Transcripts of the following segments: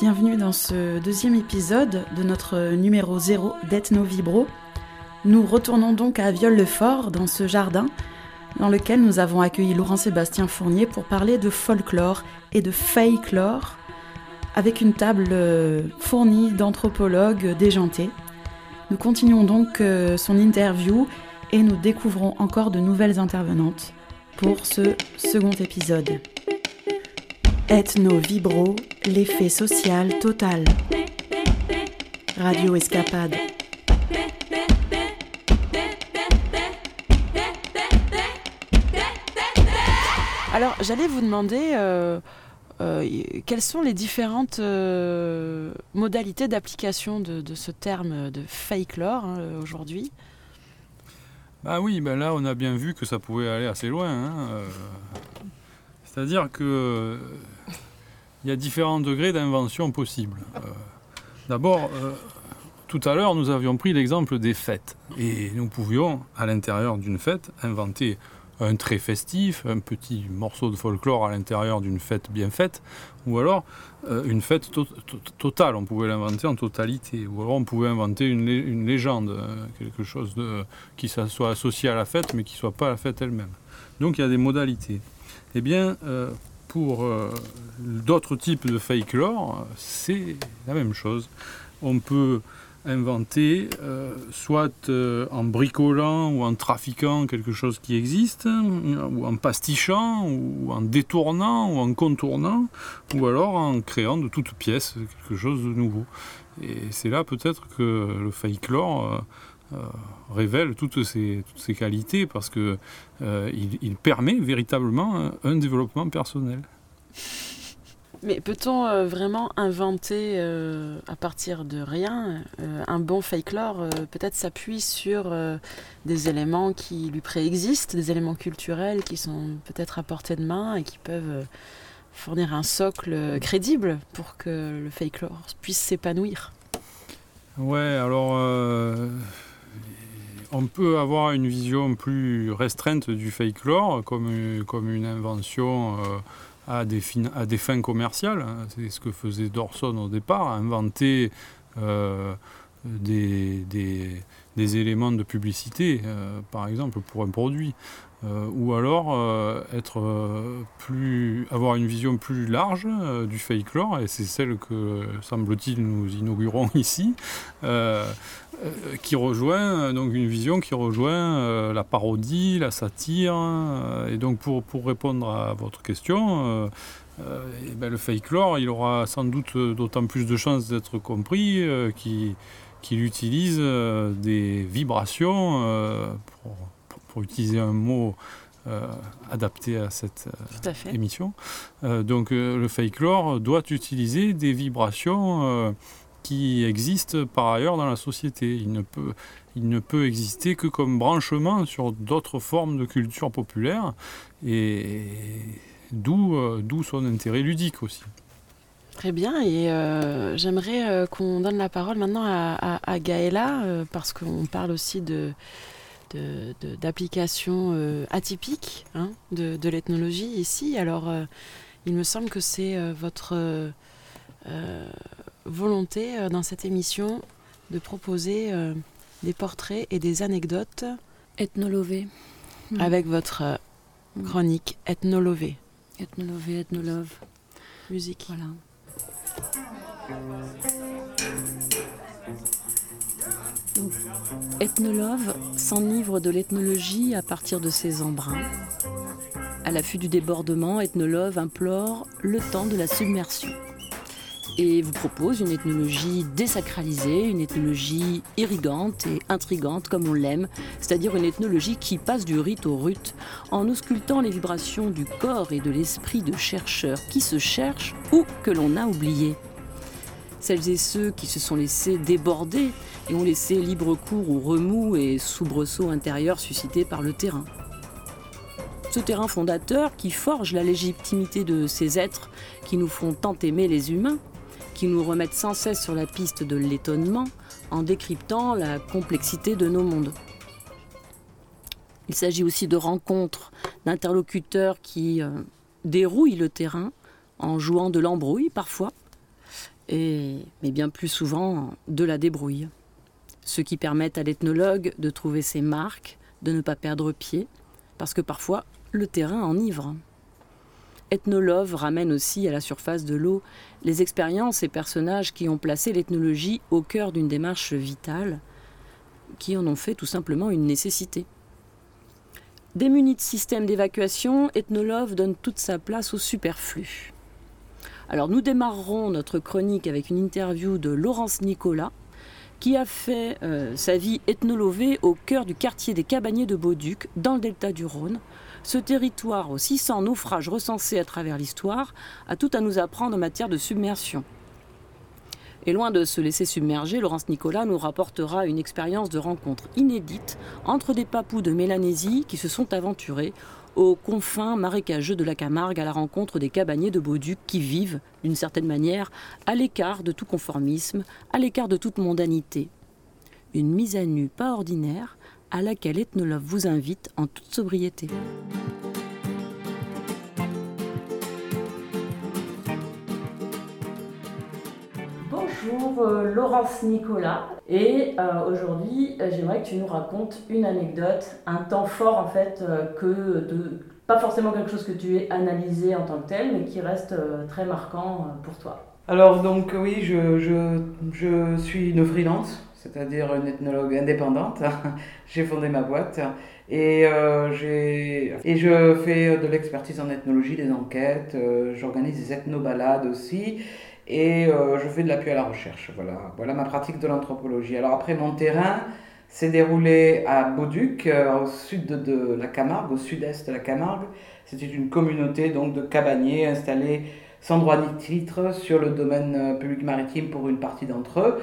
bienvenue dans ce deuxième épisode de notre numéro 0 d'Ethno Vibro. Nous retournons donc à Viol-le-Fort, dans ce jardin, dans lequel nous avons accueilli Laurent-Sébastien Fournier pour parler de folklore et de folklore, avec une table euh, fournie d'anthropologues déjantés. Nous continuons donc euh, son interview et nous découvrons encore de nouvelles intervenantes pour ce second épisode. Ethno Vibro, l'effet social total. Radio Escapade. Alors, j'allais vous demander euh, euh, quelles sont les différentes euh, modalités d'application de, ce terme de fake lore hein, aujourd'hui? Ah oui, ben là, on a bien vu que ça pouvait aller assez loin. Hein, c'est-à-dire que il y a différents degrés d'invention possibles. D'abord, tout à l'heure, nous avions pris l'exemple des fêtes. Et nous pouvions, à l'intérieur d'une fête, inventer un trait festif, un petit morceau de folklore à l'intérieur d'une fête bien faite, ou alors euh, une fête totale, on pouvait l'inventer en totalité, ou alors on pouvait inventer une, légende, euh, quelque chose qui soit associé à la fête, mais qui ne soit pas la fête elle-même. Donc il y a des modalités. Eh bien, euh, pour d'autres types de fake lore, c'est la même chose. On peut inventer, euh, soit euh, en bricolant ou en trafiquant quelque chose qui existe, ou en pastichant, ou en détournant, ou en contournant, ou alors en créant de toutes pièces quelque chose de nouveau. Et c'est là peut-être que le folklore euh, révèle toutes ces, toutes ces, qualités, parce qu'il il permet véritablement un développement personnel. Mais peut-on euh, vraiment inventer euh, à partir de rien euh, un bon folklore Peut-être s'appuie sur des éléments qui lui préexistent, des éléments culturels qui sont peut-être à portée de main et qui peuvent fournir un socle crédible pour que le folklore puisse s'épanouir? Ouais, alors on peut avoir une vision plus restreinte du folklore comme, comme une invention à des, à des fins commerciales. C'est ce que faisait Dorson au départ, inventer euh, des, des, éléments de publicité, euh, par exemple, pour un produit. Euh, ou alors être plus, avoir une vision plus large du folklore, et c'est celle que, semble-t-il, nous inaugurons ici, qui rejoint donc une vision qui rejoint la parodie, la satire. et donc pour, pour répondre à votre question, et ben, le folklore, il aura sans doute d'autant plus de chances d'être compris qu'il utilise des vibrations pour pour utiliser un mot euh, adapté à cette euh, émission. Euh, donc le folklore doit utiliser des vibrations qui existent par ailleurs dans la société. Il ne peut, il ne peut exister que comme branchement sur d'autres formes de culture populaire, et, d'où, d'où son intérêt ludique aussi. Très bien, et j'aimerais qu'on donne la parole maintenant à, à Gaëla, parce qu'on parle aussi de, d'applications euh, atypiques hein, de, l'ethnologie ici. Alors, euh, il me semble que c'est euh, votre volonté dans cette émission de proposer des portraits et des anecdotes ethnolovées hmm. avec votre hmm. chronique ethnolovée. Ethnolovée, ethnolove. Musique. Voilà. Ethnolove s'enivre de l'ethnologie à partir de ses embruns. À l'affût du débordement, Ethnolove implore le temps de la submersion et vous propose une ethnologie désacralisée, une ethnologie irrigante et intrigante comme on l'aime, c'est-à-dire une ethnologie qui passe du rite au rut en auscultant les vibrations du corps et de l'esprit de chercheurs qui se cherchent ou que l'on a oubliés. Celles et ceux qui se sont laissés déborder et ont laissé libre cours aux remous et soubresauts intérieurs suscités par le terrain. Ce terrain fondateur qui forge la légitimité de ces êtres qui nous font tant aimer les humains, qui nous remettent sans cesse sur la piste de l'étonnement en décryptant la complexité de nos mondes. Il s'agit aussi de rencontres, d'interlocuteurs qui euh, dérouillent le terrain en jouant de l'embrouille parfois, mais bien plus souvent de la débrouille. Ce qui permet à l'ethnologue de trouver ses marques, de ne pas perdre pied, parce que parfois le terrain enivre. Ethnolove ramène aussi à la surface de l'eau les expériences et personnages qui ont placé l'ethnologie au cœur d'une démarche vitale, qui en ont fait tout simplement une nécessité. Démunis de système d'évacuation, Ethnolove donne toute sa place au superflu. Alors nous démarrerons notre chronique avec une interview de Laurence Nicolas, qui a fait euh, sa vie ethnolovée au cœur du quartier des Cabaniers de Bauduc, dans le delta du Rhône, ce territoire aux 600 naufrages recensés à travers l'histoire a tout à nous apprendre en matière de submersion. Et loin de se laisser submerger, Laurence Nicolas nous rapportera une expérience de rencontre inédite entre des papous de Mélanésie qui se sont aventurés aux confins marécageux de la Camargue à la rencontre des cabaniers de Bauduc qui vivent, d'une certaine manière, à l'écart de tout conformisme, à l'écart de toute mondanité. Une mise à nu pas ordinaire à laquelle Ethnolove vous invite en toute sobriété. Bonjour euh, Laurence Nicolas et euh, aujourd'hui euh, j'aimerais que tu nous racontes une anecdote, un temps fort en fait que de pas forcément quelque chose que tu aies analysé en tant que tel mais qui reste très marquant pour toi. Alors donc oui je, je, je suis une freelance c'est-à-dire une ethnologue indépendante. j'ai fondé ma boîte et, euh, et je fais de l'expertise en ethnologie, des enquêtes, euh, j'organise des ethnobalades aussi et euh, je fais de l'appui à la recherche. Voilà, voilà ma pratique de l'anthropologie. Alors après, mon terrain s'est déroulé à Bauduc, au sud de, la Camargue, au sud-est de la Camargue. C'était une communauté donc de cabaniers installés sans droit ni titre sur le domaine public maritime pour une partie d'entre eux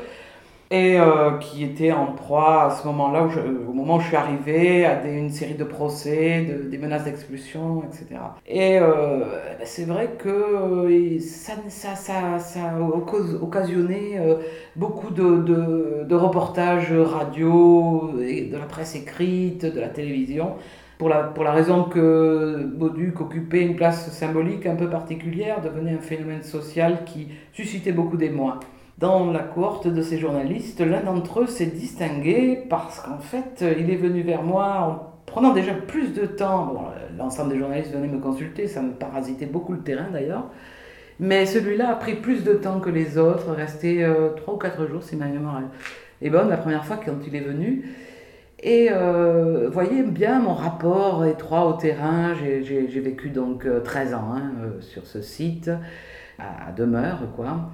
et euh, qui était en proie à ce moment-là, au moment où je suis arrivé, à une série de procès, de, des menaces d'expulsion, etc. Et euh, ben, c'est vrai que euh, ça, ça, a occasionné beaucoup de, reportages radio, de la presse écrite, de la télévision. Pour la, pour la raison que Bauduc occupait une place symbolique un peu particulière, devenait un phénomène social qui suscitait beaucoup d'émoi. Dans la cohorte de ces journalistes, l'un d'entre eux s'est distingué parce qu'en fait, il est venu vers moi en prenant déjà plus de temps. L'ensemble des journalistes venaient me consulter, ça me parasitait beaucoup le terrain d'ailleurs. Mais celui-là a pris plus de temps que les autres, resté euh, trois ou quatre jours si ma mémoire est bonne, la première fois quand il est venu. Et euh, voyez bien mon rapport étroit au terrain. J'ai vécu donc 13 euh, ans hein, euh, sur ce site, à, demeure, quoi.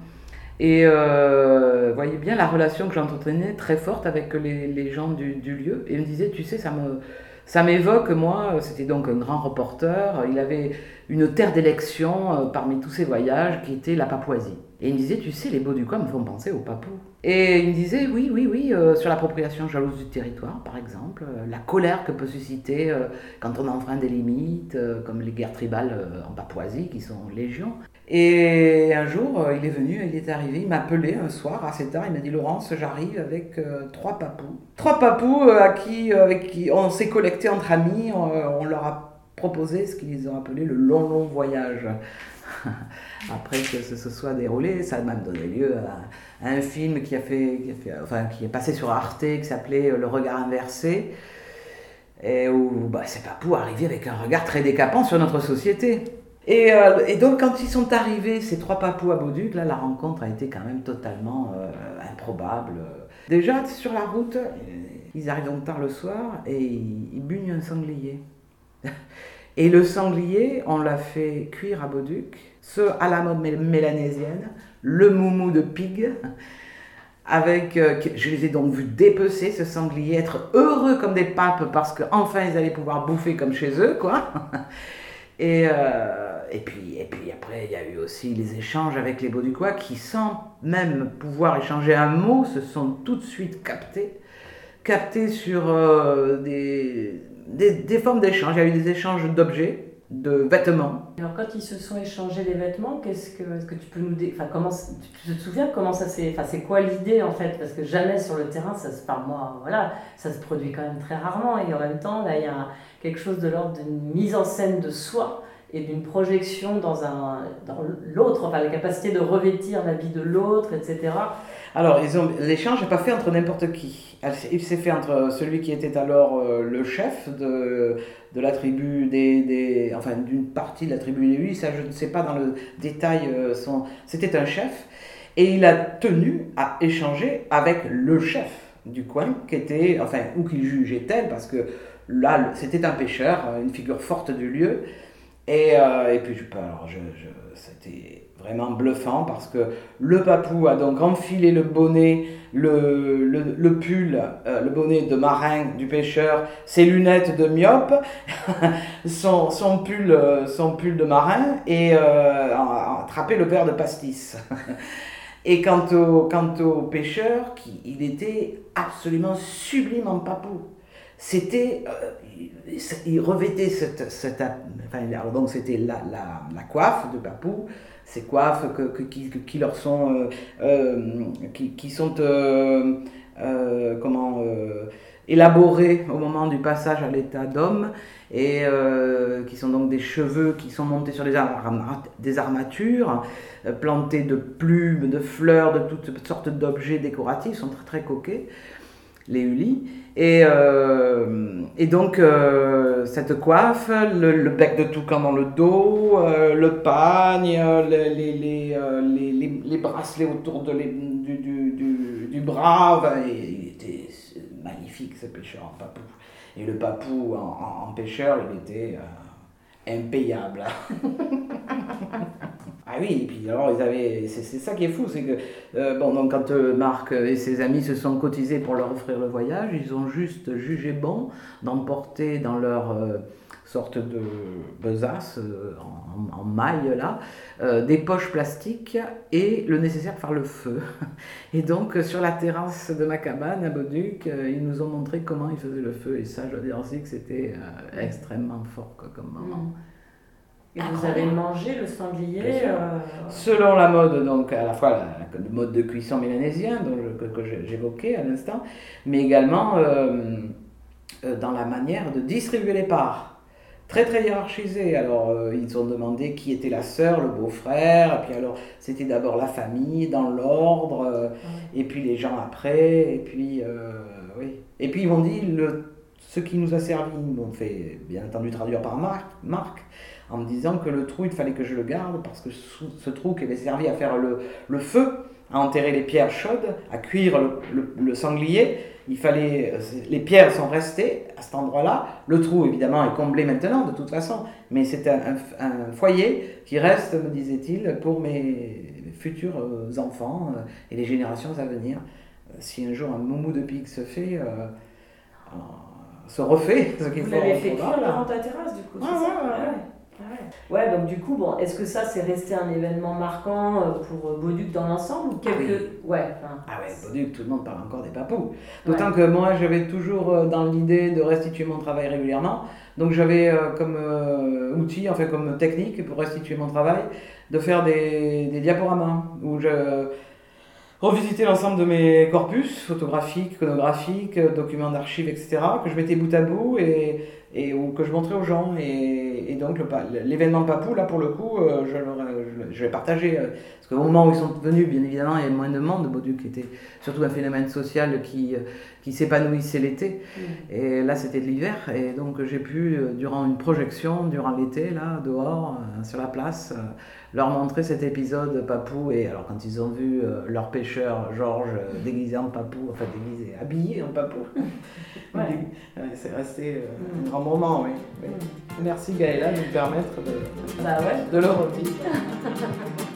Et euh, voyez bien la relation que j'entretenais très forte avec les, gens du, lieu. Et il me disait, tu sais, ça me, ça m'évoque, moi, c'était donc un grand reporter, il avait une terre d'élection euh, parmi tous ses voyages qui était la Papouasie. Et il me disait, tu sais, les beaux du coin me font penser aux Papous. Et il me disait, oui, oui, oui, euh, sur l'appropriation jalouse du territoire, par exemple, euh, la colère que peut susciter quand on enfreint des limites, comme les guerres tribales en Papouasie, qui sont légion. Et un jour, euh, il est venu, il est arrivé, il m'a appelé un soir assez tard, il m'a dit Laurence, j'arrive avec euh, trois papous. Trois papous euh, à qui, avec qui on s'est collecté entre amis, on, leur a proposé ce qu'ils ont appelé le long long voyage. Après que ce soit déroulé, ça m'a donné lieu à, un film qui, a fait, enfin, qui est passé sur Arte, qui s'appelait Le regard inversé, et où bah, ces papous arrivaient avec un regard très décapant sur notre société. Euh, et, donc, quand ils sont arrivés, ces trois papous à Bauduc, là, la rencontre a été quand même totalement euh, improbable. Déjà, sur la route, ils arrivent donc tard le soir et ils, bugnent un sanglier. Et le sanglier, on l'a fait cuire à Bauduc, ce à la mode mélanésienne, le moumou de pig, avec, euh, je les ai donc vus dépecer ce sanglier, être heureux comme des papes parce qu'enfin ils allaient pouvoir bouffer comme chez eux, quoi. Et, euh, et, puis, et puis après, il y a eu aussi les échanges avec les Bauducois qui, sans même pouvoir échanger un mot, se sont tout de suite captés, captés sur euh, des, des, formes d'échange. Il y a eu des échanges d'objets, de vêtements. Alors quand ils se sont échangés des vêtements, qu'est-ce que, que tu peux nous dire, enfin comment, tu te souviens comment ça s'est, enfin c'est quoi l'idée en fait, parce que jamais sur le terrain ça se, par moi, voilà, ça se produit quand même très rarement et en même temps là il y a quelque chose de l'ordre d'une mise en scène de soi et d'une projection dans, dans l'autre, enfin la capacité de revêtir la vie de l'autre, etc. Alors, l'échange n'est pas fait entre n'importe qui. Il s'est fait entre celui qui était alors euh, le chef de, de la tribu des, des enfin d'une partie de la tribu des huit, ça je ne sais pas dans le détail, euh, c'était un chef, et il a tenu à échanger avec le chef du coin, qui était, enfin, ou qu'il jugeait tel, parce que là, c'était un pêcheur, une figure forte du lieu, et, euh, et puis, alors, je, je, c'était vraiment bluffant parce que le papou a donc enfilé le bonnet, le, le, le pull, euh, le bonnet de marin du pêcheur, ses lunettes de myope, son, son, pull, euh, son pull de marin et a attrapé le verre de pastis. et quant au, quant au pêcheur, qui, il était absolument sublime en papou c'était, euh, il cette, cette enfin, donc c'était la, la, la, coiffe de Papou, ces coiffes que, que qui, qui, leur sont, euh, euh, qui, qui, sont, euh, comment, élaborées au moment du passage à l'état d'homme et qui sont donc des cheveux qui sont montés sur des, arma des armatures, plantés de plumes, de fleurs, de toutes sortes d'objets décoratifs, sont très très coquets les Uli. Et, euh, et donc, euh, cette coiffe, le, bec de toucan dans le dos, euh, le pagne, les, les, les, euh, les, bracelets autour de du, du, du, du, bras, il était magnifique ce pêcheur en papou. Et le papou en, pêcheur, il était euh, impayable. Ah oui, et puis alors ils avaient, c'est ça qui est fou, c'est que euh, bon donc quand euh, Marc et ses amis se sont cotisés pour leur offrir le voyage, ils ont juste jugé bon d'emporter dans leur euh, sorte de besace euh, en, en, maille là, euh, des poches plastiques et le nécessaire pour faire le feu. Et donc sur la terrasse de ma cabane à Bauduc, euh, ils nous ont montré comment ils faisaient le feu et ça je dois dire aussi que c'était extrêmement fort quoi, comme moment. Mmh. Et vous avez mangé le sanglier euh... Selon la mode, donc à la fois la, le mode de cuisson mélanésien dont je, que, que j'évoquais à l'instant, mais également dans la manière de distribuer les parts. Très très hiérarchisé. Alors euh, ils ont demandé qui était la sœur, le beau-frère, et puis alors c'était d'abord la famille dans l'ordre, euh, et puis les gens après, et puis oui. Et puis ils m'ont dit le, ce qui nous a servi, ils m'ont fait bien entendu traduire par Marc, Marc en me disant que le trou, il fallait que je le garde parce que ce trou qui avait servi à faire le, le feu, à enterrer les pierres chaudes, à cuire le, le, sanglier, il fallait, les pierres sont restées à cet endroit-là. Le trou, évidemment, est comblé maintenant, de toute façon, mais c'est un, un, un, foyer qui reste, me disait-il, pour mes futurs enfants et les générations à venir. Si un jour un moumou de pique se fait, euh, se refait, ce qu'il faut. Vous l'avez fait cuire devant ta terrasse, du coup, ah, ouais, ouais, ouais. Ouais, donc du coup, bon, est-ce que ça, c'est resté un événement marquant euh, pour Bauduc dans l'ensemble ou quelques... Oui. Ouais, ah ouais, Bauduc, tout le monde parle encore des papous. D'autant ouais. que moi, j'avais toujours euh, dans l'idée de restituer mon travail régulièrement. Donc j'avais euh, comme euh, outil, enfin comme technique pour restituer mon travail, de faire des, des diaporamas où je revisiter l'ensemble de mes corpus photographiques, iconographiques, documents d'archives, etc., que je mettais bout à bout et, et ou que je montrais aux gens. Et, et donc l'événement Papou, là pour le coup, euh, je, je, je l'ai partagé. Euh, parce qu'au moment où ils sont venus, bien évidemment, il y avait moins de monde. Bauduc était surtout un phénomène social qui, euh, qui s'épanouissait l'été. Mmh. Et là, c'était de l'hiver. Et donc j'ai pu, durant une projection, durant l'été, là, dehors, sur la place, leur montrer cet épisode Papou. Et alors, quand ils ont vu euh, leur pêcheur Georges euh, déguisé en Papou, enfin déguisé, habillé en Papou, ouais. c'est resté euh, mm. un grand moment, oui. oui. Mm. Merci Gaëla de nous permettre de, bah ouais. de le revivre.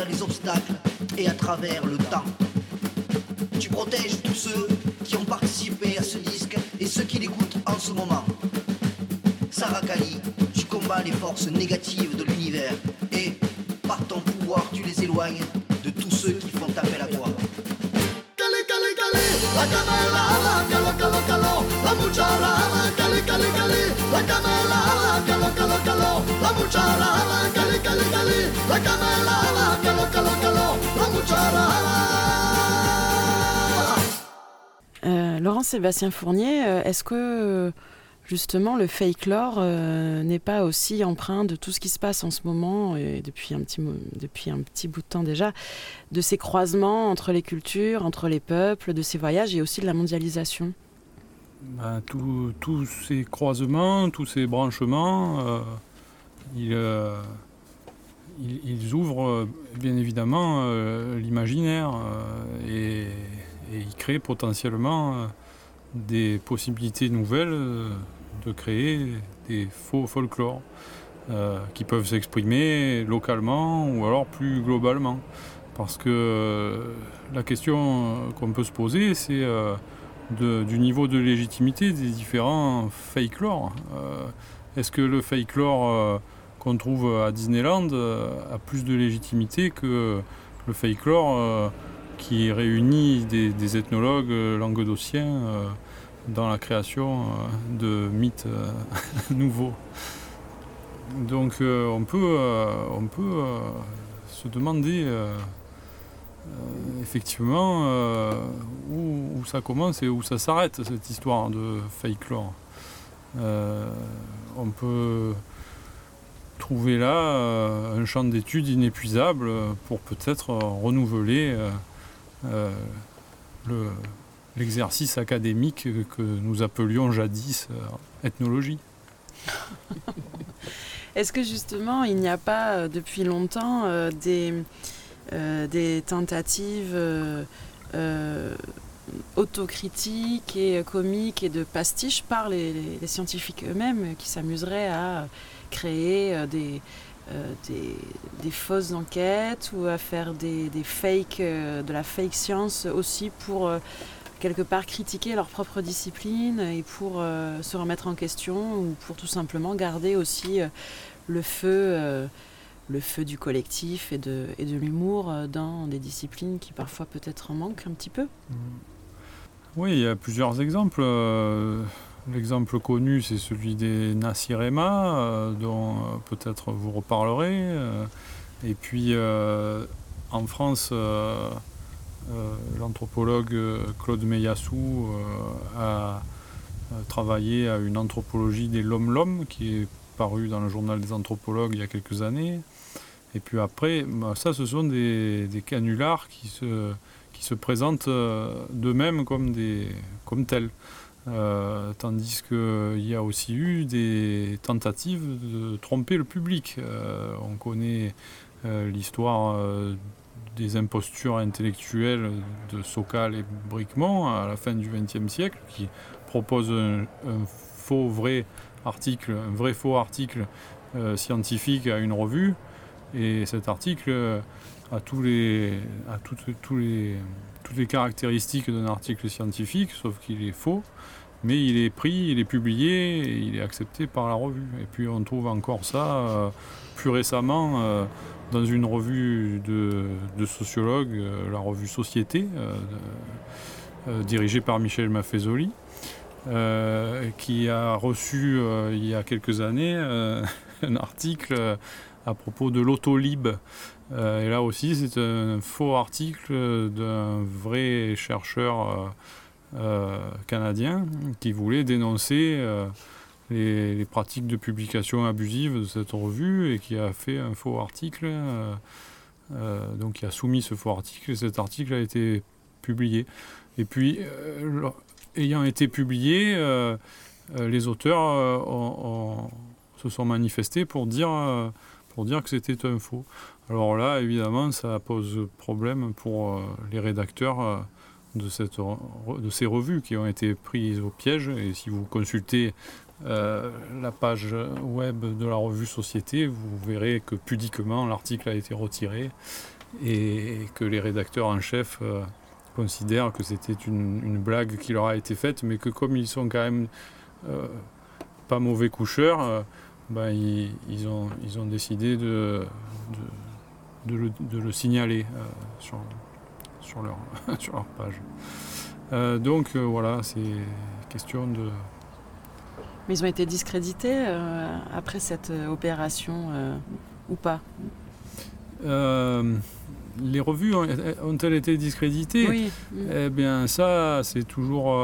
les obstacles et à travers le temps. Tu protèges tous ceux qui ont participé à ce disque et ceux qui l'écoutent en ce moment. Sarah Kali, tu combats les forces négatives Sébastien Fournier, euh, est-ce que euh, justement le fake lore euh, n'est pas aussi empreint de tout ce qui se passe en ce moment et depuis un petit depuis un petit bout de temps déjà de ces croisements entre les cultures, entre les peuples, de ces voyages et aussi de la mondialisation? Ben, tous- ces croisements, tous ces branchements, ils, ouvrent bien évidemment l'imaginaire et, et ils créent potentiellement des possibilités nouvelles euh, de créer des faux folklores euh, qui peuvent s'exprimer localement ou alors plus globalement. Parce que euh, la question qu'on peut se poser, c'est du niveau de légitimité des différents fake Est-ce que le fake qu'on trouve à Disneyland a plus de légitimité que le fake qui réunit des, ethnologues languedociens dans la création euh, de mythes euh, nouveaux Donc euh, on peut, on peut se demander effectivement où, ça commence et où ça s'arrête cette histoire de fake lore. Euh, on peut trouver là un champ d'études inépuisable pour peut-être renouveler le- l'exercice académique que nous appelions jadis euh, ethnologie. Est-ce que justement il n'y a pas euh, depuis longtemps euh, des, tentatives autocritiques et comiques et de pastiches par les, scientifiques eux-mêmes qui s'amuseraient à créer des, fausses enquêtes ou à faire des, de la fake science aussi pour quelque part critiquer leur propre discipline et pour euh, se remettre en question ou pour tout simplement garder aussi euh, le feu, euh, le feu du collectif et de, et de l'humour dans des disciplines qui parfois peut-être en manquent un petit peu. Oui, il y a plusieurs exemples. L'exemple connu, c'est celui des Nasirema, dont peut-être vous reparlerez. Et puis, en France, l'anthropologue euh, Claude Meyassou euh, a travaillé à une anthropologie des Lom-Lom, qui est parue dans le journal des anthropologues il y a quelques années. Et puis après, bah, ça, ce sont des, canulars qui se, qui se présentent euh, d'eux-mêmes comme, comme tels. Euh, tandis qu'il y a aussi eu des tentatives de tromper le public. Euh, on connaît euh, l'histoire euh, des impostures intellectuelles de Sokal et Bricmont à la fin du XXe siècle, qui proposent un, faux vrai article, un vrai faux article euh, scientifique à une revue. Et cet article a, tous les, a toutes, tous les, toutes les caractéristiques d'un article scientifique, sauf qu'il est faux. Mais il est pris, il est publié et il est accepté par la revue. Et puis on trouve encore ça euh, plus récemment euh, dans une revue de, de sociologues, euh, la revue Société, euh, euh, dirigée par Michel Maffezoli, qui a reçu il y a quelques années un article à propos de l'autolib. Et là aussi, c'est un faux article d'un vrai chercheur canadien qui voulait dénoncer les, pratiques de publication abusives de cette revue et qui a fait un faux article. euh, euh, donc, qui a soumis ce faux article et cet article a été publié. Et puis, euh, ayant été publié, les auteurs se sont manifestés pour dire, pour dire que c'était un faux. Alors là, évidemment, ça pose problème pour les rédacteurs de, cette, de ces revues qui ont été prises au piège. Et si vous consultez euh, la page web de la revue Société, vous verrez que pudiquement l'article a été retiré et que les rédacteurs en chef euh, considèrent que c'était une, blague qui leur a été faite, mais que comme ils sont quand même euh, pas mauvais coucheurs, ben, ils, ont, décidé de, le, signaler sur leur page. donc voilà, c'est question de mais ils ont été discrédités euh, après cette euh, opération euh, ou pas? Les revues ont-elles été discréditées? Oui. Eh bien, ça, c'est toujours.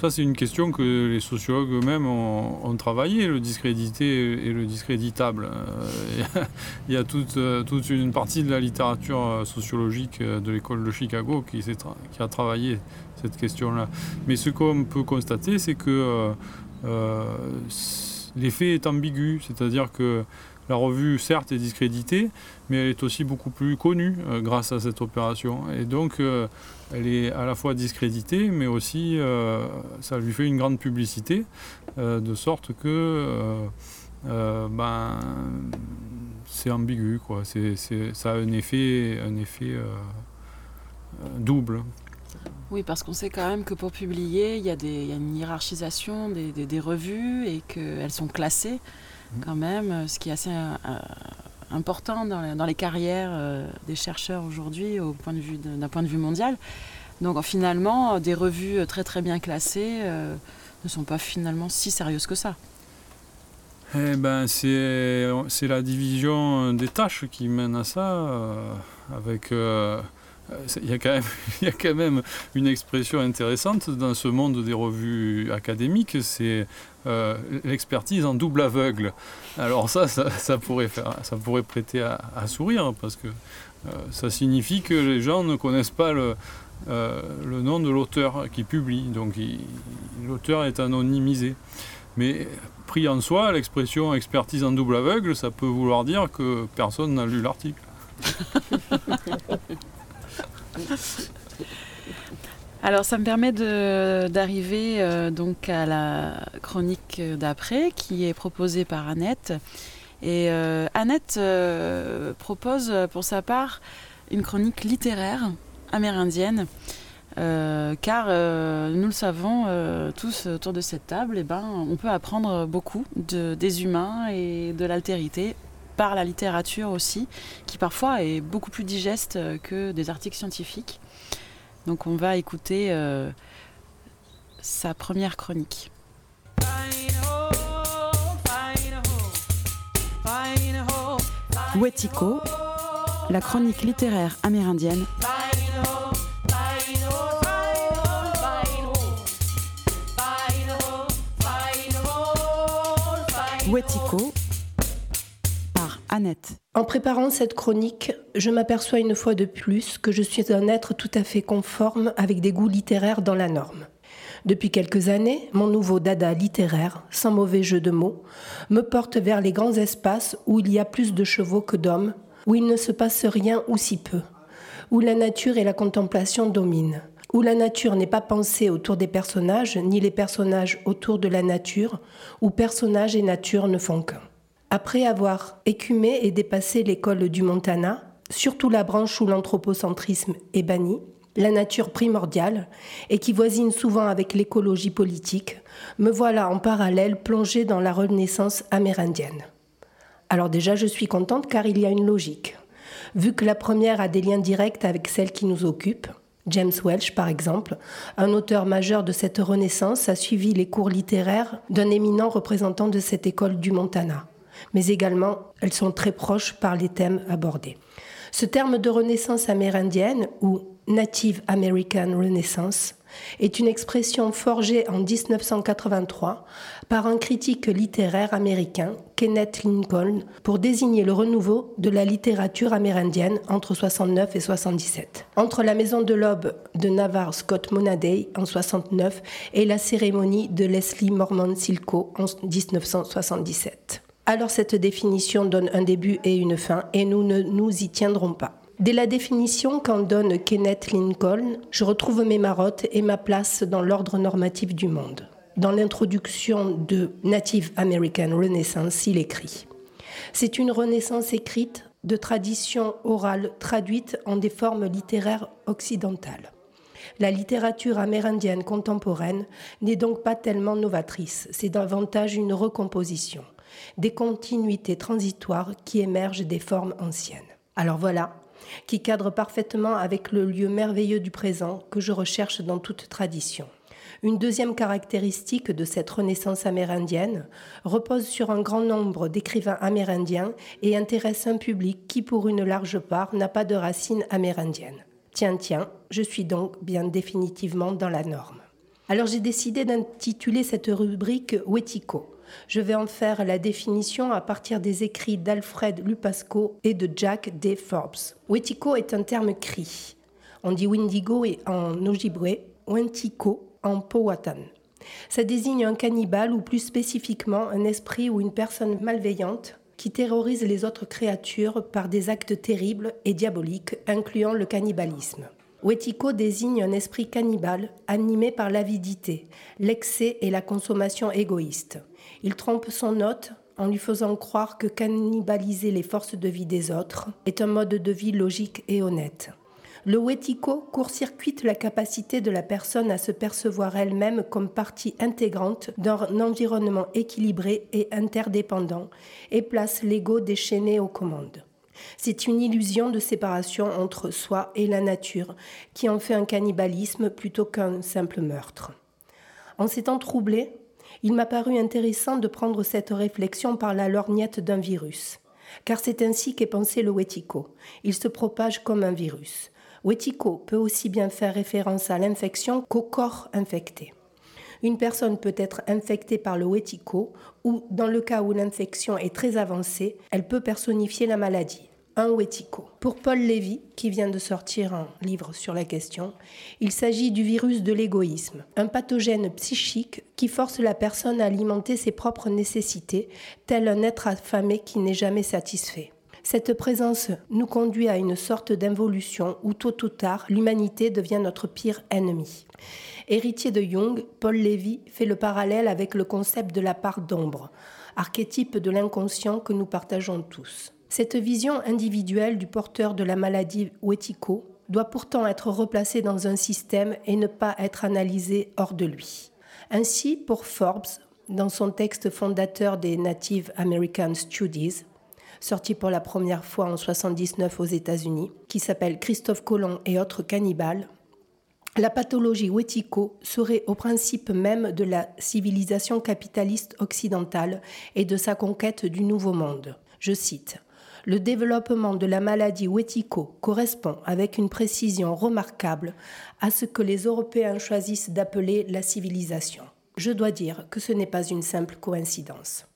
ça, c'est une question que les sociologues eux-mêmes ont, travaillé, le discrédité et le discréditable. Il y a, toute, toute, une partie de la littérature sociologique de l'école de Chicago qui, qui a travaillé cette question-là. Mais ce qu'on peut constater, c'est que euh, l'effet est ambigu, c'est-à-dire que la revue, certes, est discréditée, mais elle est aussi beaucoup plus connue euh, grâce à cette opération. Et donc, euh, elle est à la fois discréditée, mais aussi ça lui fait une grande publicité, de sorte que ben, c'est ambigu, quoi. ça a un effet, un effet double. Oui, parce qu'on sait quand même que pour publier, il y a, une hiérarchisation des, revues et qu'elles sont classées mmh. quand même, ce qui est assez euh, important dans, les carrières euh, des chercheurs aujourd'hui d'un point, point, de vue mondial. Donc finalement, des revues très très bien classées euh, ne sont pas finalement si sérieuses que ça. Eh ben, c'est la division des tâches qui mène à ça, avec il y, a quand même, il y a quand même une expression intéressante dans ce monde des revues académiques, c'est euh, l'expertise en double aveugle. Alors ça, ça, pourrait, faire, ça pourrait prêter à, sourire, parce que euh, ça signifie que les gens ne connaissent pas le, le nom de l'auteur qui publie, donc l'auteur est anonymisé. Mais pris en soi, l'expression expertise en double aveugle, ça peut vouloir dire que personne n'a lu l'article. Alors ça me permet d'arriver euh, donc à la chronique d'après qui est proposée par Annette. Et euh, Annette euh, propose pour sa part une chronique littéraire amérindienne. car nous le savons tous autour de cette table, eh ben, on peut apprendre beaucoup de, des humains et de l'altérité par la littérature aussi, qui parfois est beaucoup plus digeste que des articles scientifiques. Donc on va écouter euh, sa première chronique. Wetiko, la chronique littéraire amérindienne. Wetiko, en préparant cette chronique, je m'aperçois une fois de plus que je suis un être tout à fait conforme avec des goûts littéraires dans la norme. Depuis quelques années, mon nouveau dada littéraire, sans mauvais jeu de mots, me porte vers les grands espaces où il y a plus de chevaux que d'hommes, où il ne se passe rien ou si peu, où la nature et la contemplation dominent, où la nature n'est pas pensée autour des personnages, ni les personnages autour de la nature, où personnages et nature ne font qu'un. Après avoir écumé et dépassé l'école du Montana, surtout la branche où l'anthropocentrisme est banni, la nature primordiale, et qui voisine souvent avec l'écologie politique, me voilà en parallèle plongée dans la renaissance amérindienne. Alors déjà, je suis contente car il y a une logique. Vu que la première a des liens directs avec celle qui nous occupe, James Welch, par exemple, un auteur majeur de cette renaissance, a suivi les cours littéraires d'un éminent représentant de cette école du Montana mais également elles sont très proches par les thèmes abordés. Ce terme de renaissance amérindienne ou Native American Renaissance est une expression forgée en 1983 par un critique littéraire américain, Kenneth Lincoln, pour désigner le renouveau de la littérature amérindienne entre 69 et 77. Entre la Maison de l'Aube de Navarre Scott Monaday en 69 et la cérémonie de Leslie Mormon Silko en 1977 alors cette définition donne un début et une fin et nous ne nous y tiendrons pas. Dès la définition qu'en donne Kenneth Lincoln, je retrouve mes marottes et ma place dans l'ordre normatif du monde. Dans l'introduction de Native American Renaissance, il écrit C'est une renaissance écrite de tradition orale traduite en des formes littéraires occidentales. La littérature amérindienne contemporaine n'est donc pas tellement novatrice, c'est davantage une recomposition, des continuités transitoires qui émergent des formes anciennes. Alors voilà, qui cadre parfaitement avec le lieu merveilleux du présent que je recherche dans toute tradition. Une deuxième caractéristique de cette renaissance amérindienne repose sur un grand nombre d'écrivains amérindiens et intéresse un public qui, pour une large part, n'a pas de racines amérindiennes. Tiens, tiens, je suis donc bien définitivement dans la norme. Alors j'ai décidé d'intituler cette rubrique Wetiko. Je vais en faire la définition à partir des écrits d'Alfred Lupasco et de Jack D. Forbes. Wetiko est un terme cri. On dit Windigo et en Ojibwe, Wentiko en Powhatan. Ça désigne un cannibale ou plus spécifiquement un esprit ou une personne malveillante qui terrorise les autres créatures par des actes terribles et diaboliques, incluant le cannibalisme. Wetiko désigne un esprit cannibale animé par l'avidité, l'excès et la consommation égoïste. Il trompe son hôte en lui faisant croire que cannibaliser les forces de vie des autres est un mode de vie logique et honnête. Le Wetiko court-circuite la capacité de la personne à se percevoir elle-même comme partie intégrante d'un environnement équilibré et interdépendant et place l'ego déchaîné aux commandes. C'est une illusion de séparation entre soi et la nature qui en fait un cannibalisme plutôt qu'un simple meurtre. En s'étant troublé, il m'a paru intéressant de prendre cette réflexion par la lorgnette d'un virus. Car c'est ainsi qu'est pensé le Wetiko. Il se propage comme un virus. Wetiko peut aussi bien faire référence à l'infection qu'au corps infecté. Une personne peut être infectée par le Wetiko ou, dans le cas où l'infection est très avancée, elle peut personnifier la maladie un. Pour Paul Lévy, qui vient de sortir un livre sur la question, il s'agit du virus de l'égoïsme, un pathogène psychique qui force la personne à alimenter ses propres nécessités, tel un être affamé qui n'est jamais satisfait. Cette présence nous conduit à une sorte d'involution où tôt ou tard l'humanité devient notre pire ennemi. Héritier de Jung, Paul Lévy fait le parallèle avec le concept de la part d'ombre, archétype de l'inconscient que nous partageons tous. Cette vision individuelle du porteur de la maladie Wetiko doit pourtant être replacée dans un système et ne pas être analysée hors de lui. Ainsi, pour Forbes, dans son texte fondateur des Native American Studies, sorti pour la première fois en 1979 aux États-Unis, qui s'appelle Christophe Colomb et autres cannibales, la pathologie Wetiko serait au principe même de la civilisation capitaliste occidentale et de sa conquête du Nouveau Monde. Je cite le développement de la maladie Wetiko correspond avec une précision remarquable à ce que les Européens choisissent d'appeler la civilisation. Je dois dire que ce n'est pas une simple coïncidence.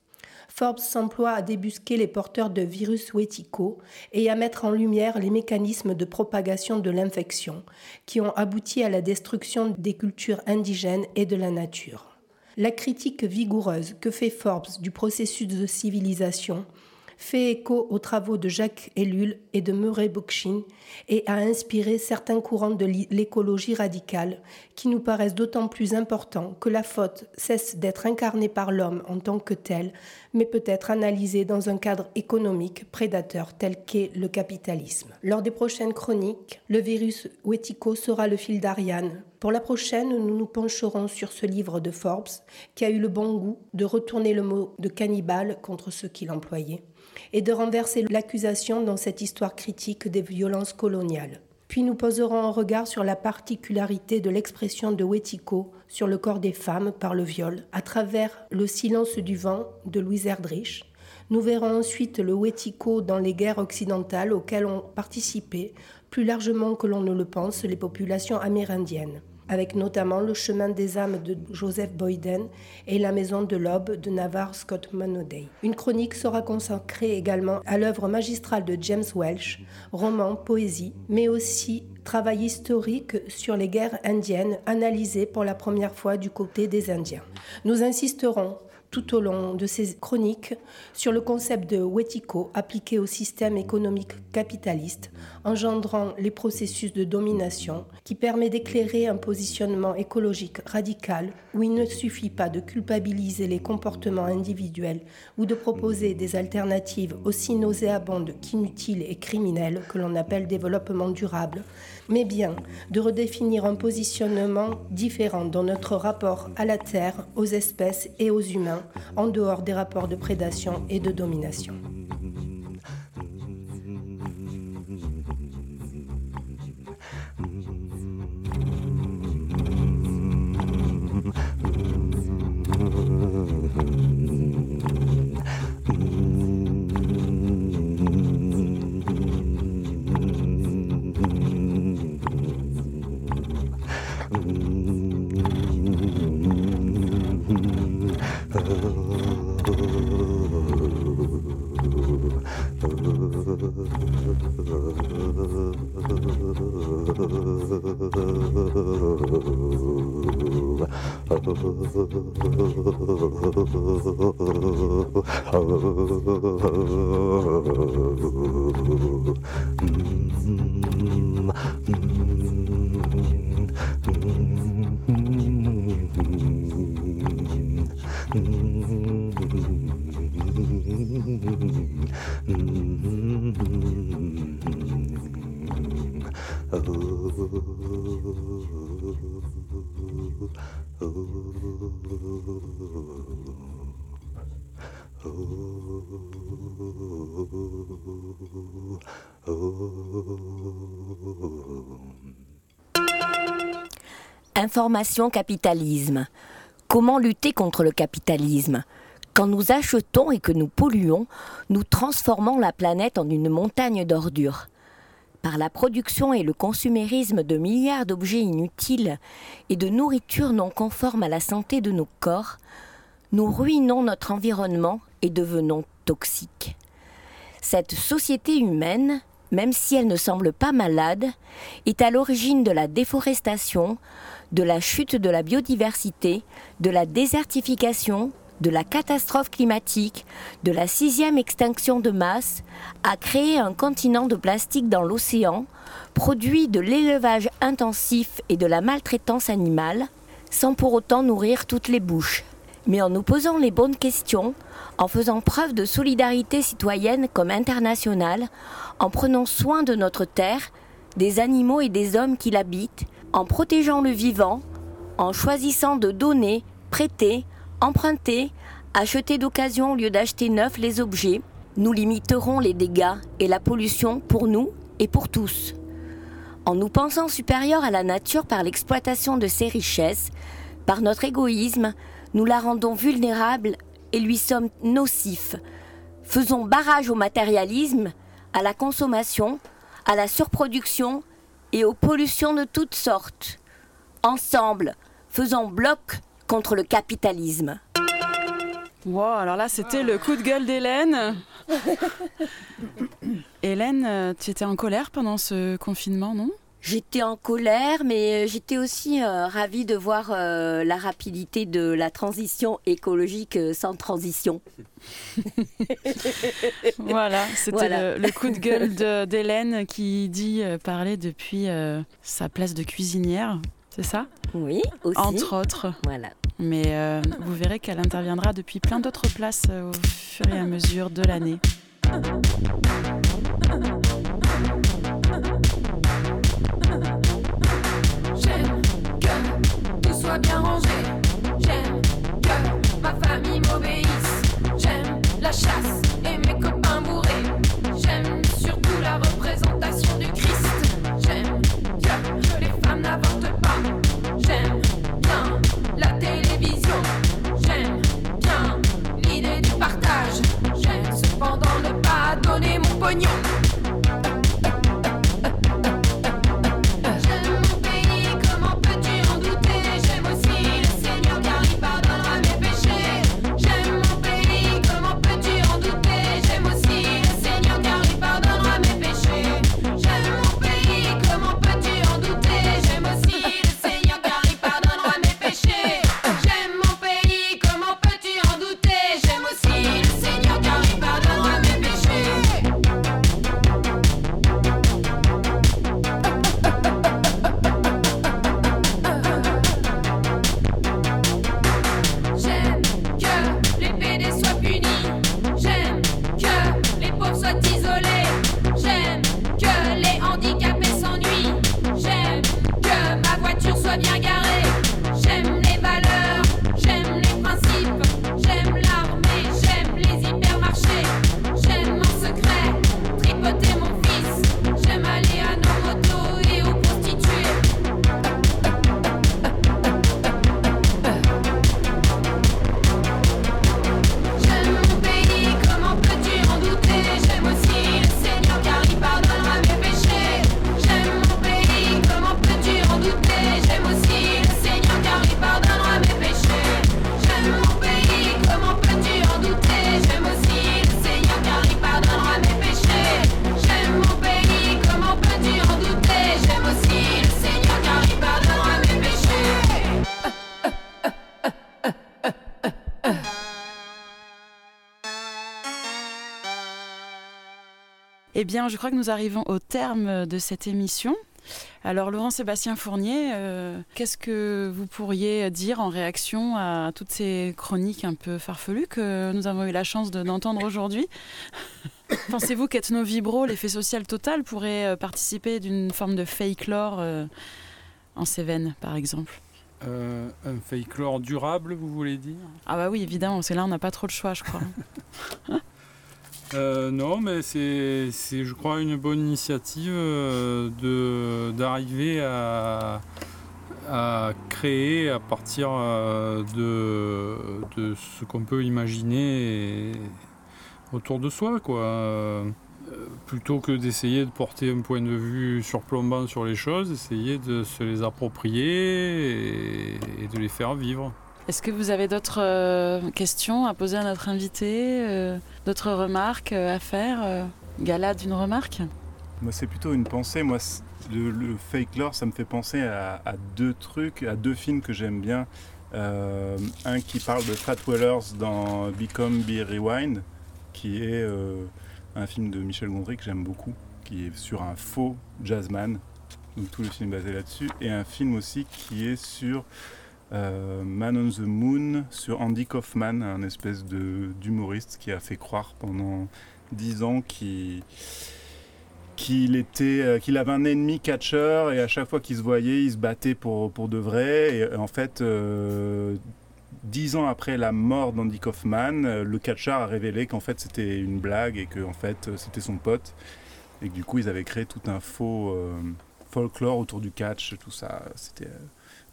Forbes s'emploie à débusquer les porteurs de virus Wetiko et à mettre en lumière les mécanismes de propagation de l'infection qui ont abouti à la destruction des cultures indigènes et de la nature. La critique vigoureuse que fait Forbes du processus de civilisation fait écho aux travaux de Jacques Ellul et de Murray Bookchin et a inspiré certains courants de l'écologie radicale qui nous paraissent d'autant plus importants que la faute cesse d'être incarnée par l'homme en tant que tel, mais peut être analysée dans un cadre économique prédateur tel qu'est le capitalisme. Lors des prochaines chroniques, le virus Wetiko sera le fil d'Ariane. Pour la prochaine, nous nous pencherons sur ce livre de Forbes qui a eu le bon goût de retourner le mot de cannibale contre ceux qui l'employaient et de renverser l'accusation dans cette histoire critique des violences coloniales. Puis nous poserons un regard sur la particularité de l'expression de Wetiko sur le corps des femmes par le viol, à travers Le silence du vent de Louise Erdrich. Nous verrons ensuite le Wetiko dans les guerres occidentales auxquelles ont participé, plus largement que l'on ne le pense, les populations amérindiennes avec notamment Le chemin des âmes de Joseph Boyden et La maison de l'aube de Navarre Scott Monoday. Une chronique sera consacrée également à l'œuvre magistrale de James Welch, roman, poésie, mais aussi travail historique sur les guerres indiennes analysées pour la première fois du côté des Indiens. Nous insisterons tout au long de ses chroniques sur le concept de Wetiko appliqué au système économique capitaliste, engendrant les processus de domination, qui permet d'éclairer un positionnement écologique radical où il ne suffit pas de culpabiliser les comportements individuels ou de proposer des alternatives aussi nauséabondes qu'inutiles et criminelles que l'on appelle développement durable, mais bien de redéfinir un positionnement différent dans notre rapport à la Terre, aux espèces et aux humains, en dehors des rapports de prédation et de domination. Mm-hmm. Information capitalisme. Comment lutter contre le capitalisme? Quand nous achetons et que nous polluons, nous transformons la planète en une montagne d'ordures. Par la production et le consumérisme de milliards d'objets inutiles et de nourriture non conforme à la santé de nos corps, nous ruinons notre environnement et devenons toxiques. Cette société humaine, même si elle ne semble pas malade, est à l'origine de la déforestation, de la chute de la biodiversité, de la désertification, de la catastrophe climatique, de la sixième extinction de masse, a créé un continent de plastique dans l'océan, produit de l'élevage intensif et de la maltraitance animale, sans pour autant nourrir toutes les bouches. Mais en nous posant les bonnes questions, en faisant preuve de solidarité citoyenne comme internationale, en prenant soin de notre terre, des animaux et des hommes qui l'habitent, en protégeant le vivant, en choisissant de donner, prêter, emprunter, acheter d'occasion au lieu d'acheter neuf les objets, nous limiterons les dégâts et la pollution pour nous et pour tous. En nous pensant supérieurs à la nature par l'exploitation de ses richesses, par notre égoïsme, nous la rendons vulnérable et lui sommes nocifs. Faisons barrage au matérialisme, à la consommation, à la surproduction et aux pollutions de toutes sortes. Ensemble, faisons bloc contre le capitalisme. Wow, alors là, c'était le coup de gueule d'Hélène. Hélène, euh, tu étais en colère pendant ce confinement, non? J'étais en colère, mais euh, j'étais aussi euh, ravie de voir la rapidité de la transition écologique sans transition. voilà, c'était le, coup de gueule d'Hélène qui dit parler depuis sa place de cuisinière, c'est ça Oui, aussi. Entre autres. Voilà. Mais euh, vous verrez qu'elle interviendra depuis plein d'autres places euh, au fur et à mesure de l'année. J'aime que tout soit bien rangé. J'aime que ma famille m'obéisse. J'aime la chasse Eh bien, je crois que nous arrivons au terme de cette émission. Alors, Laurent-Sébastien Fournier, euh, qu'est-ce que vous pourriez dire en réaction à toutes ces chroniques un peu farfelues que nous avons eu la chance de- d'entendre aujourd'hui? Pensez-vous qu'Ethno Vibro, l'effet social total, pourrait euh, participer d'une forme de fake lore euh, en Cévennes, par exemple? Euh, un fake lore durable, vous voulez dire? Ah bah oui, évidemment, c'est là on n'a pas trop de choix, je crois. Euh, non, mais c'est, je crois, une bonne initiative euh, d'arriver à, créer à partir euh, de, ce qu'on peut imaginer autour de soi, plutôt que d'essayer de porter un point de vue surplombant sur les choses, essayer de se les approprier et de les faire vivre. Est-ce que vous avez d'autres euh, questions à poser à notre invité euh, D'autres remarques euh, à faire Gala d'une remarque? Moi, c'est plutôt une pensée. Moi, le, le fake lore, ça me fait penser à, deux trucs, à deux films que j'aime bien. Un qui parle de Fat Wellers dans Become Be Rewind, qui est un film de Michel Gondry que j'aime beaucoup, qui est sur un faux jazzman. Donc tout le film basé là-dessus. Et un film aussi qui est sur euh, Man on the Moon, sur Andy Kaufman, un espèce d'humoriste qui a fait croire pendant dix ans qu'il était, euh, qu'il avait un ennemi catcheur et à chaque fois qu'il se voyait, il se battait pour, pour de vrai. Et euh, en fait, euh, dix ans après la mort d'Andy Kaufman, le catcheur a révélé qu'en fait c'était une blague et que en fait c'était son pote et que du coup ils avaient créé tout un faux folklore autour du catch, tout ça. C'était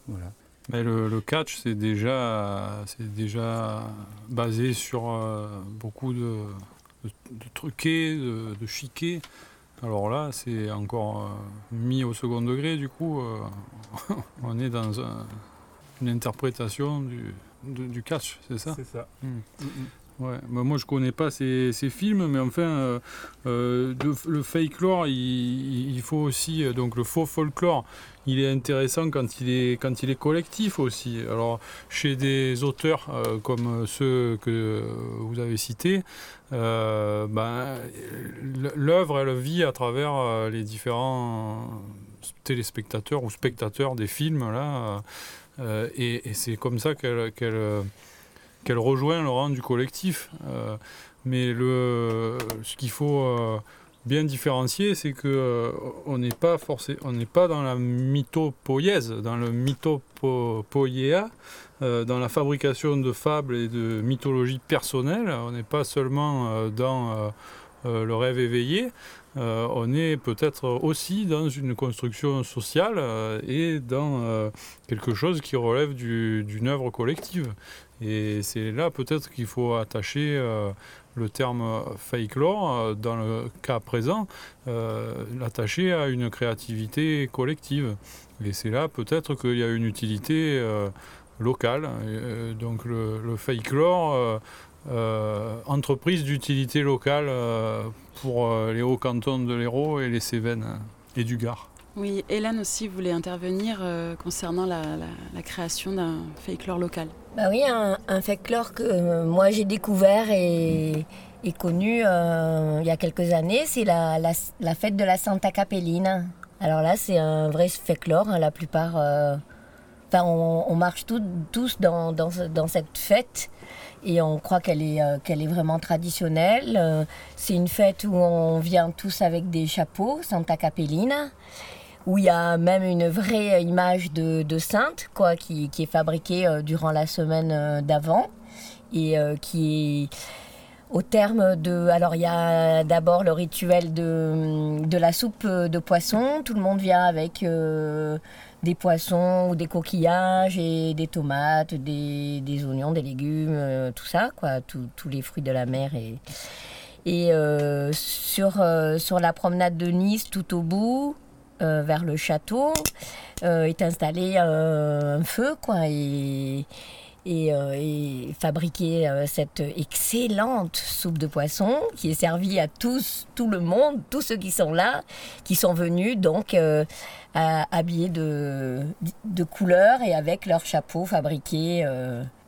voilà. Mais le, le catch, c'est déjà, c'est déjà basé sur euh, beaucoup de, de, de truqués, de, de chiqués. Alors là, c'est encore euh, mis au second degré, du coup, euh, on est dans un- une interprétation du, catch, c'est ça? C'est ça. Hmm. Ouais, bah moi je connais pas ces, films, mais enfin, euh, euh, le fake lore, il, faut aussi, euh, donc le faux folklore, il est intéressant quand il est, quand il est collectif aussi. Alors, chez des auteurs comme ceux que vous avez cités, ben, l'œuvre, elle vit à travers les différents téléspectateurs ou spectateurs des films, là, et, c'est comme ça qu'elle qu'elle rejoint le rang du collectif. Euh, mais ce qu'il faut euh, bien différencier, c'est que euh, on n'est pas forcé, on n'est pas dans la mythopoïèse, dans le mythopoïéa, euh, dans la fabrication de fables et de mythologies personnelles. On n'est pas seulement dans le rêve éveillé. On est peut-être aussi dans une construction sociale et dans quelque chose qui relève du- d'une œuvre collective. Et c'est là peut-être qu'il faut attacher euh, le terme euh, fake lore, euh, dans le cas présent, euh, l'attacher à une créativité collective. Et c'est là peut-être qu'il y a une utilité locale. Donc le, le entreprise d'utilité locale pour les hauts cantons de l'Hérault et les Cévennes et du Gard. Oui, Hélène aussi voulait intervenir euh, concernant la, création d'un fake lore local. Bah oui, un, un folklore que euh, moi j'ai découvert et, connu euh, il y a quelques années, c'est la, fête de la Santa Capellina. Alors là, c'est un vrai folklore, hein, la plupart. Enfin, on, marche tous dans, dans, ce- dans cette fête et on croit qu'elle est, vraiment traditionnelle. C'est une fête où on vient tous avec des chapeaux, Santa Capellina où il y a même une vraie image de, sainte quoi, qui, est fabriquée euh, durant la semaine euh, d'avant et euh, qui est au terme de... Alors il y a d'abord le rituel de, la soupe de poisson. Tout le monde vient avec des poissons ou des coquillages et des tomates, des, oignons, des légumes, tout ça, quoi, tous les fruits de la mer et... Sur, sur la promenade de Nice, tout au bout, euh, vers le château, euh, est installé euh, un feu, quoi, et, et, fabriquer cette excellente soupe de poisson qui est servie à tous, tout le monde, tous ceux qui sont là, qui sont venus donc habillés de, de couleurs et avec leur chapeau fabriqué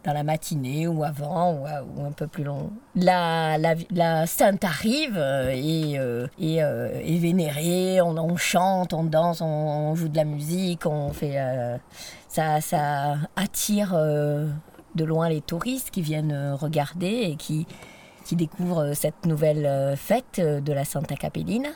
dans la matinée ou avant ou, un peu plus long. La, sainte arrive et, et est vénérée, on, on, chante, on danse, on, joue de la musique, on fait... ça, ça attire de loin les touristes qui viennent regarder et qui, qui découvrent cette nouvelle fête de la Santa Capellina.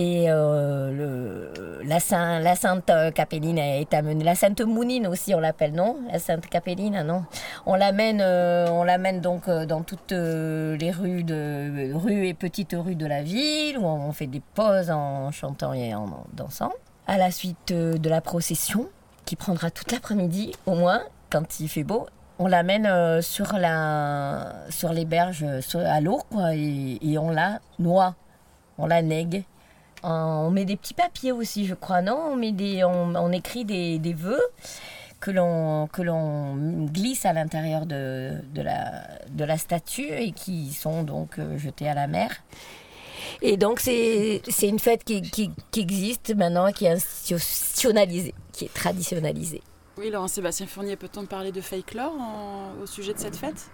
Et euh, la, Saint, la Sainte Capelline est amenée, la Sainte Mounine aussi on l'appelle, non? La Sainte Capelline, non? On l'amène, euh, on l'amène donc euh, dans toutes les rues, de, rues et petites rues de la ville, où on fait des pauses en chantant et en dansant. À la suite de la procession, qui prendra toute l'après-midi au moins, quand il fait beau, on l'amène sur, la, sur les berges, à l'eau, et, et on la noie, on la nègue on met des petits papiers aussi, je crois, non? On, met des, on, écrit des, des vœux que l'on que l'on glisse à l'intérieur de, de, la, de la statue et qui sont donc euh, jetés à la mer. Et donc c'est une fête qui, qui, qui, existe maintenant, qui est institutionnalisée, qui est traditionnalisée. Oui, Laurent Sébastien Fournier, peut-on parler de fake lore au sujet de cette fête?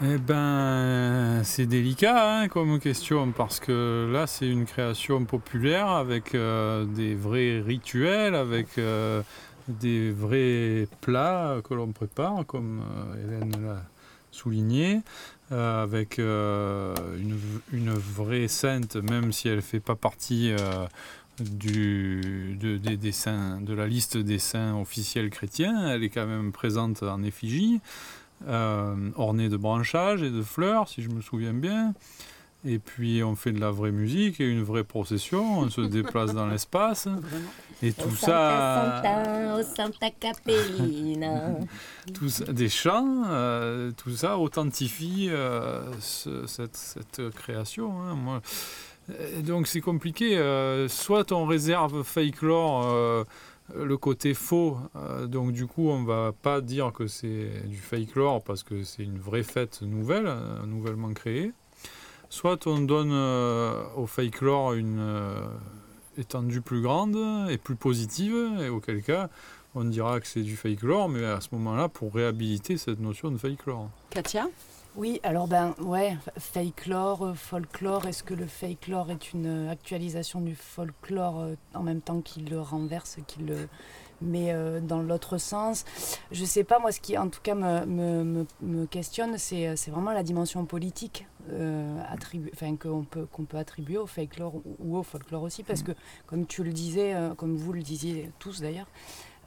Eh ben, c'est délicat hein, comme question parce que là, c'est une création populaire avec euh, des vrais rituels, avec euh, des vrais plats que l'on prépare, comme euh, Hélène l'a souligné, avec une, vraie sainte, même si elle ne fait pas partie des, de la liste des saints officiels chrétiens, elle est quand même présente en effigie euh, orné de branchages et de fleurs, si je me souviens bien. Et puis on fait de la vraie musique et une vraie procession, on se déplace dans l'espace. Et tout ça. Santa, Santa Capellina. tout ça, des chants, euh, tout ça authentifie euh, cette, cette, création. Hein. Moi, donc c'est compliqué. soit on réserve fake lore le côté faux. Euh, donc du coup, on va pas dire que c'est du fake lore parce que c'est une vraie fête nouvelle, euh, nouvellement créée. Soit on donne euh, au fake lore une étendue plus grande et plus positive, et auquel cas, on dira que c'est du fake lore, mais à ce moment-là, pour réhabiliter cette notion de fake lore. Katia? Oui, alors ben ouais, folklore, euh, folklore, est-ce que le folklore est une euh, actualisation du folklore euh, en même temps qu'il le renverse, qu'il le met dans l'autre sens? Je sais pas, moi ce qui en tout cas me, me, me, questionne, c'est, vraiment la dimension politique enfin, qu'on peut, qu'on peut attribuer au folklore ou, au folklore aussi, parce mm. que comme tu le disais, comme vous le disiez tous d'ailleurs,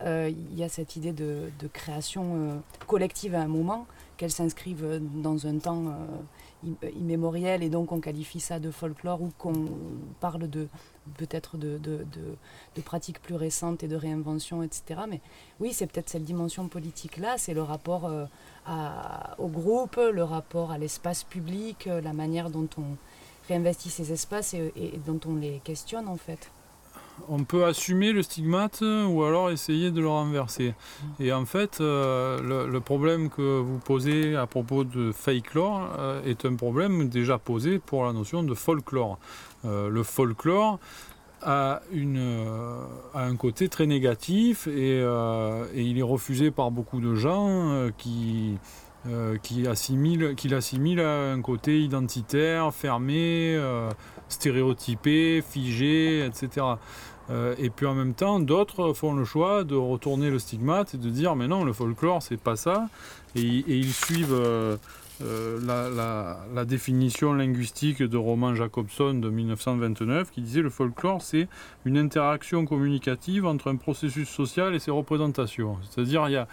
il y a cette idée de, de création collective à un moment qu'elles s'inscrivent dans un temps euh, immémoriel et donc on qualifie ça de folklore ou qu'on parle de peut-être de, pratiques plus récentes et de réinvention, etc. Mais oui, c'est peut-être cette dimension politique-là, c'est le rapport euh, au groupe, le rapport à l'espace public, euh, la manière dont on réinvestit ces espaces et dont on les questionne en fait on peut assumer le stigmate ou alors essayer de le renverser. Et en fait, euh, le, problème que vous posez à propos de fake lore euh, est un problème déjà posé pour la notion de folklore. Euh, le folklore a, un côté très négatif et, il est refusé par beaucoup de gens qui, qui, assimilent, qui l'assimilent à un côté identitaire, fermé, stéréotypé, figé, etc. Euh, et puis en même temps, d'autres font le choix de retourner le stigmate et de dire mais non, le folklore c'est pas ça. Et, ils suivent euh, euh, la, définition linguistique de Roman Jacobson de 1929 qui disait le folklore c'est une interaction communicative entre un processus social et ses représentations. C'est-à-dire il y a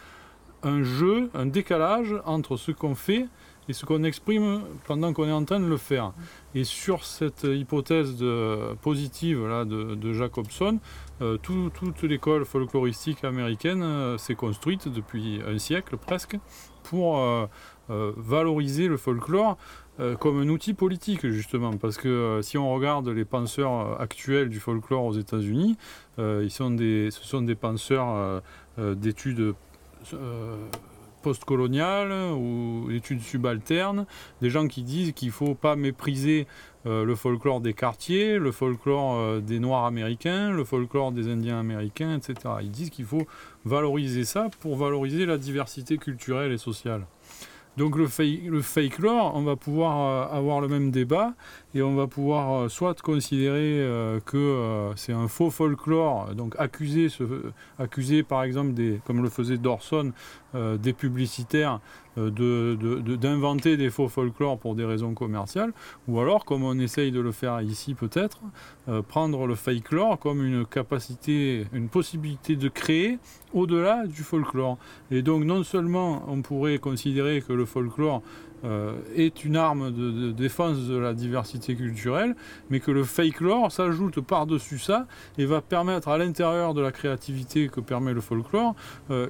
un jeu, un décalage entre ce qu'on fait et ce qu'on exprime pendant qu'on est en train de le faire. Et sur cette hypothèse positive de, Jacobson, euh, toute l'école folkloristique américaine euh, s'est construite depuis un siècle presque pour euh, valoriser le folklore comme un outil politique justement. Parce que si on regarde les penseurs actuels du folklore aux États-Unis, ce sont des penseurs d'études postcoloniales ou études subalternes, des gens qui disent qu'il ne faut pas mépriser euh, le folklore des quartiers, le folklore euh, des Noirs américains, le folklore des Indiens américains, etc. Ils disent qu'il faut valoriser ça pour valoriser la diversité culturelle et sociale. Donc le fake, le fake lore, on va pouvoir avoir le même débat et on va pouvoir soit considérer que c'est un faux folklore, donc accuser, par exemple, des, comme le faisait Dorson, des publicitaires d'inventer des faux folklores pour des raisons commerciales, ou alors, comme on essaye de le faire ici peut-être, prendre le fake lore comme une capacité, une possibilité de créer au-delà du folklore. Et donc non seulement on pourrait considérer que le folklore est une arme de, défense de la diversité culturelle, mais que le fake s'ajoute par-dessus ça et va permettre à l'intérieur de la créativité que permet le folklore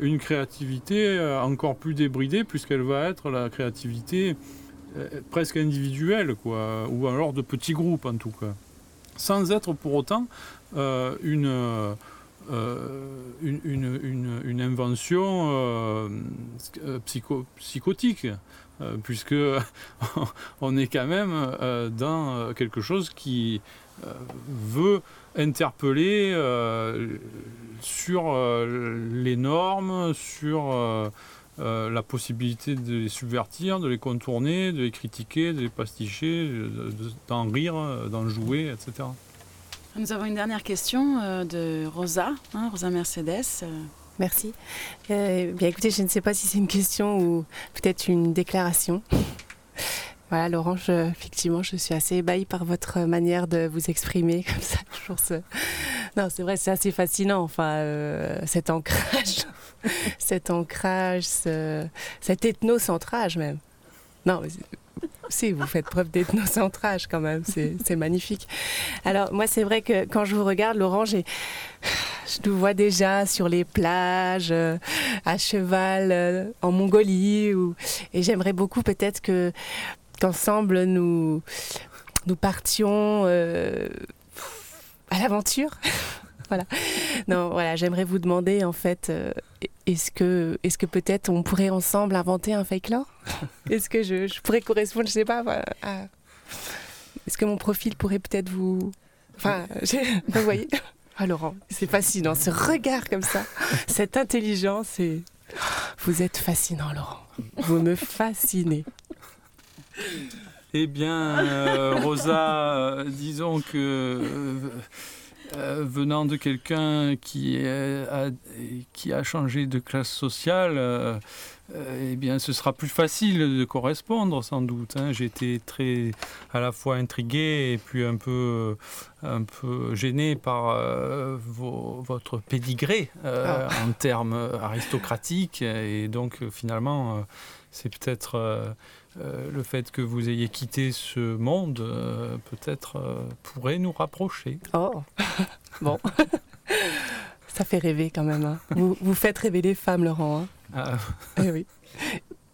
une créativité encore plus débridée puisqu'elle va être la créativité presque individuelle, quoi, ou alors de petits groupes en tout cas, sans être pour autant une une, invention psycho, psychotique. Euh, puisque on est quand même euh, dans quelque chose qui euh, veut interpeller sur les normes, sur la possibilité de les subvertir, de les contourner, de les critiquer, de les pasticher, d'en rire, d'en jouer, etc. Nous avons une dernière question de Rosa, hein, Rosa Mercedes. Merci. Euh, bien écoutez, je ne sais pas si c'est une question ou peut-être une déclaration. Voilà, Laurent, effectivement, je suis assez ébahie par votre manière de vous exprimer comme ça. Toujours Non, c'est vrai, c'est assez fascinant. Enfin, euh, cet ancrage, cet ancrage, cet ethnocentrage même. Non, si, vous faites preuve d'ethnocentrage quand même, c'est magnifique. Alors, moi, c'est vrai que quand je vous regarde, Laurent, je nous vois déjà sur les plages, euh, à cheval, euh, en Mongolie. Et j'aimerais beaucoup peut-être que qu'ensemble nous, nous partions euh, à l'aventure. voilà. Non, voilà, j'aimerais vous demander en fait, est-ce que, est-ce que peut-être on pourrait ensemble inventer un fake lore Est-ce que je, pourrais correspondre, je sais pas, est-ce que mon profil pourrait peut-être vous, enfin, vous voyez? Ah Laurent, c'est fascinant, ce regard comme ça, cette intelligence et vous êtes fascinant Laurent. Vous me fascinez. Eh bien, euh, Rosa, euh, disons que euh, venant de quelqu'un qui, qui a changé de classe sociale, euh, eh bien, ce sera plus facile de correspondre sans doute. Hein. Été très à la fois intrigué et puis un peu, un peu gêné par euh, votre pédigré euh, ah. en termes aristocratiques. Et donc, finalement, c'est peut-être le fait que vous ayez quitté ce monde, peut-être pourrait nous rapprocher. Oh, bon. Ça fait rêver quand même. Hein. Vous, vous faites rêver les femmes, Laurent. Hein. Ah. Eh oui.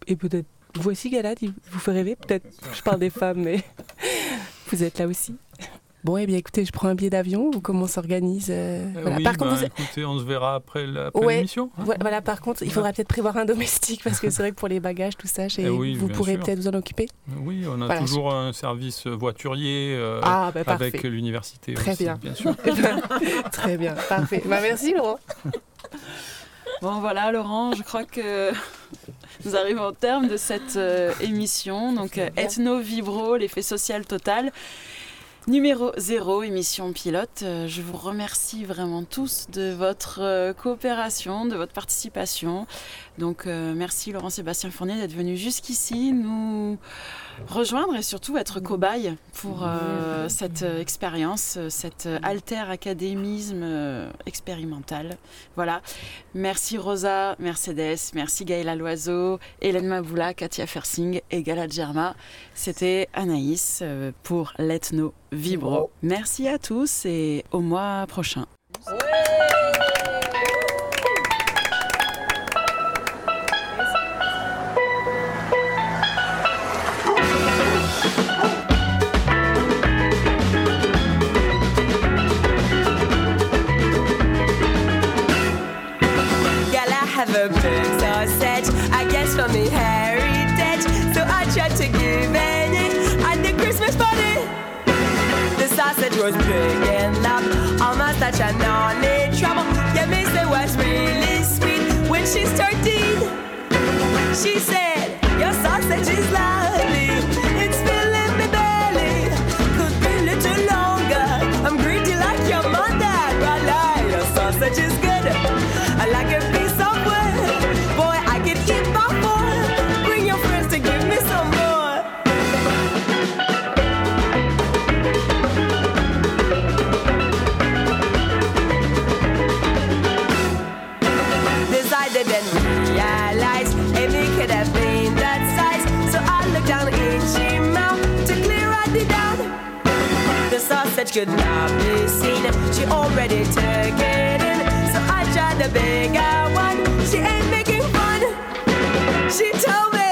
Et peut-être, vous aussi, Galad, vous fait rêver Peut-être, je parle des femmes, mais vous êtes là aussi. Bon, eh bien, écoutez, je prends un billet d'avion ou comment on s'organise euh, euh, Oui, par contre, ben, écoutez, on se verra après l'émission. Hein. voilà, par contre, il faudra peut-être prévoir un domestique parce que c'est vrai que pour les bagages, tout ça, eh vous pourrez peut-être vous en occuper. Oui, on a toujours un service voiturier euh, ah, ben, avec l'université. Très bien. bien sûr. Très bien, parfait. Bah, merci, Laurent. Bon voilà Laurent, je crois que nous arrivons au terme de cette euh, émission. Donc euh, Ethno Vibro, l'effet social total. Numéro 0, émission pilote. Euh, je vous remercie vraiment tous de votre coopération, de votre participation. Donc merci Laurent Sébastien Fournier d'être venu jusqu'ici nous rejoindre et surtout être cobaye pour euh, cette euh, expérience, euh, cet alter académisme expérimental. Voilà. Merci Rosa Mercedes, merci Gaëla Loiseau, Hélène Maboula, Katia Fersing et Gala Germa. C'était Anaïs pour l'Ethno Vibro. Merci à tous et au mois prochain. was big and loud. Almost such a knowledge trouble. Yeah, Missy was really sweet when she's 13. She said, Your sausage is lovely. Should not be seen. She already took it in, so I tried the bigger one. She ain't making fun. She told me.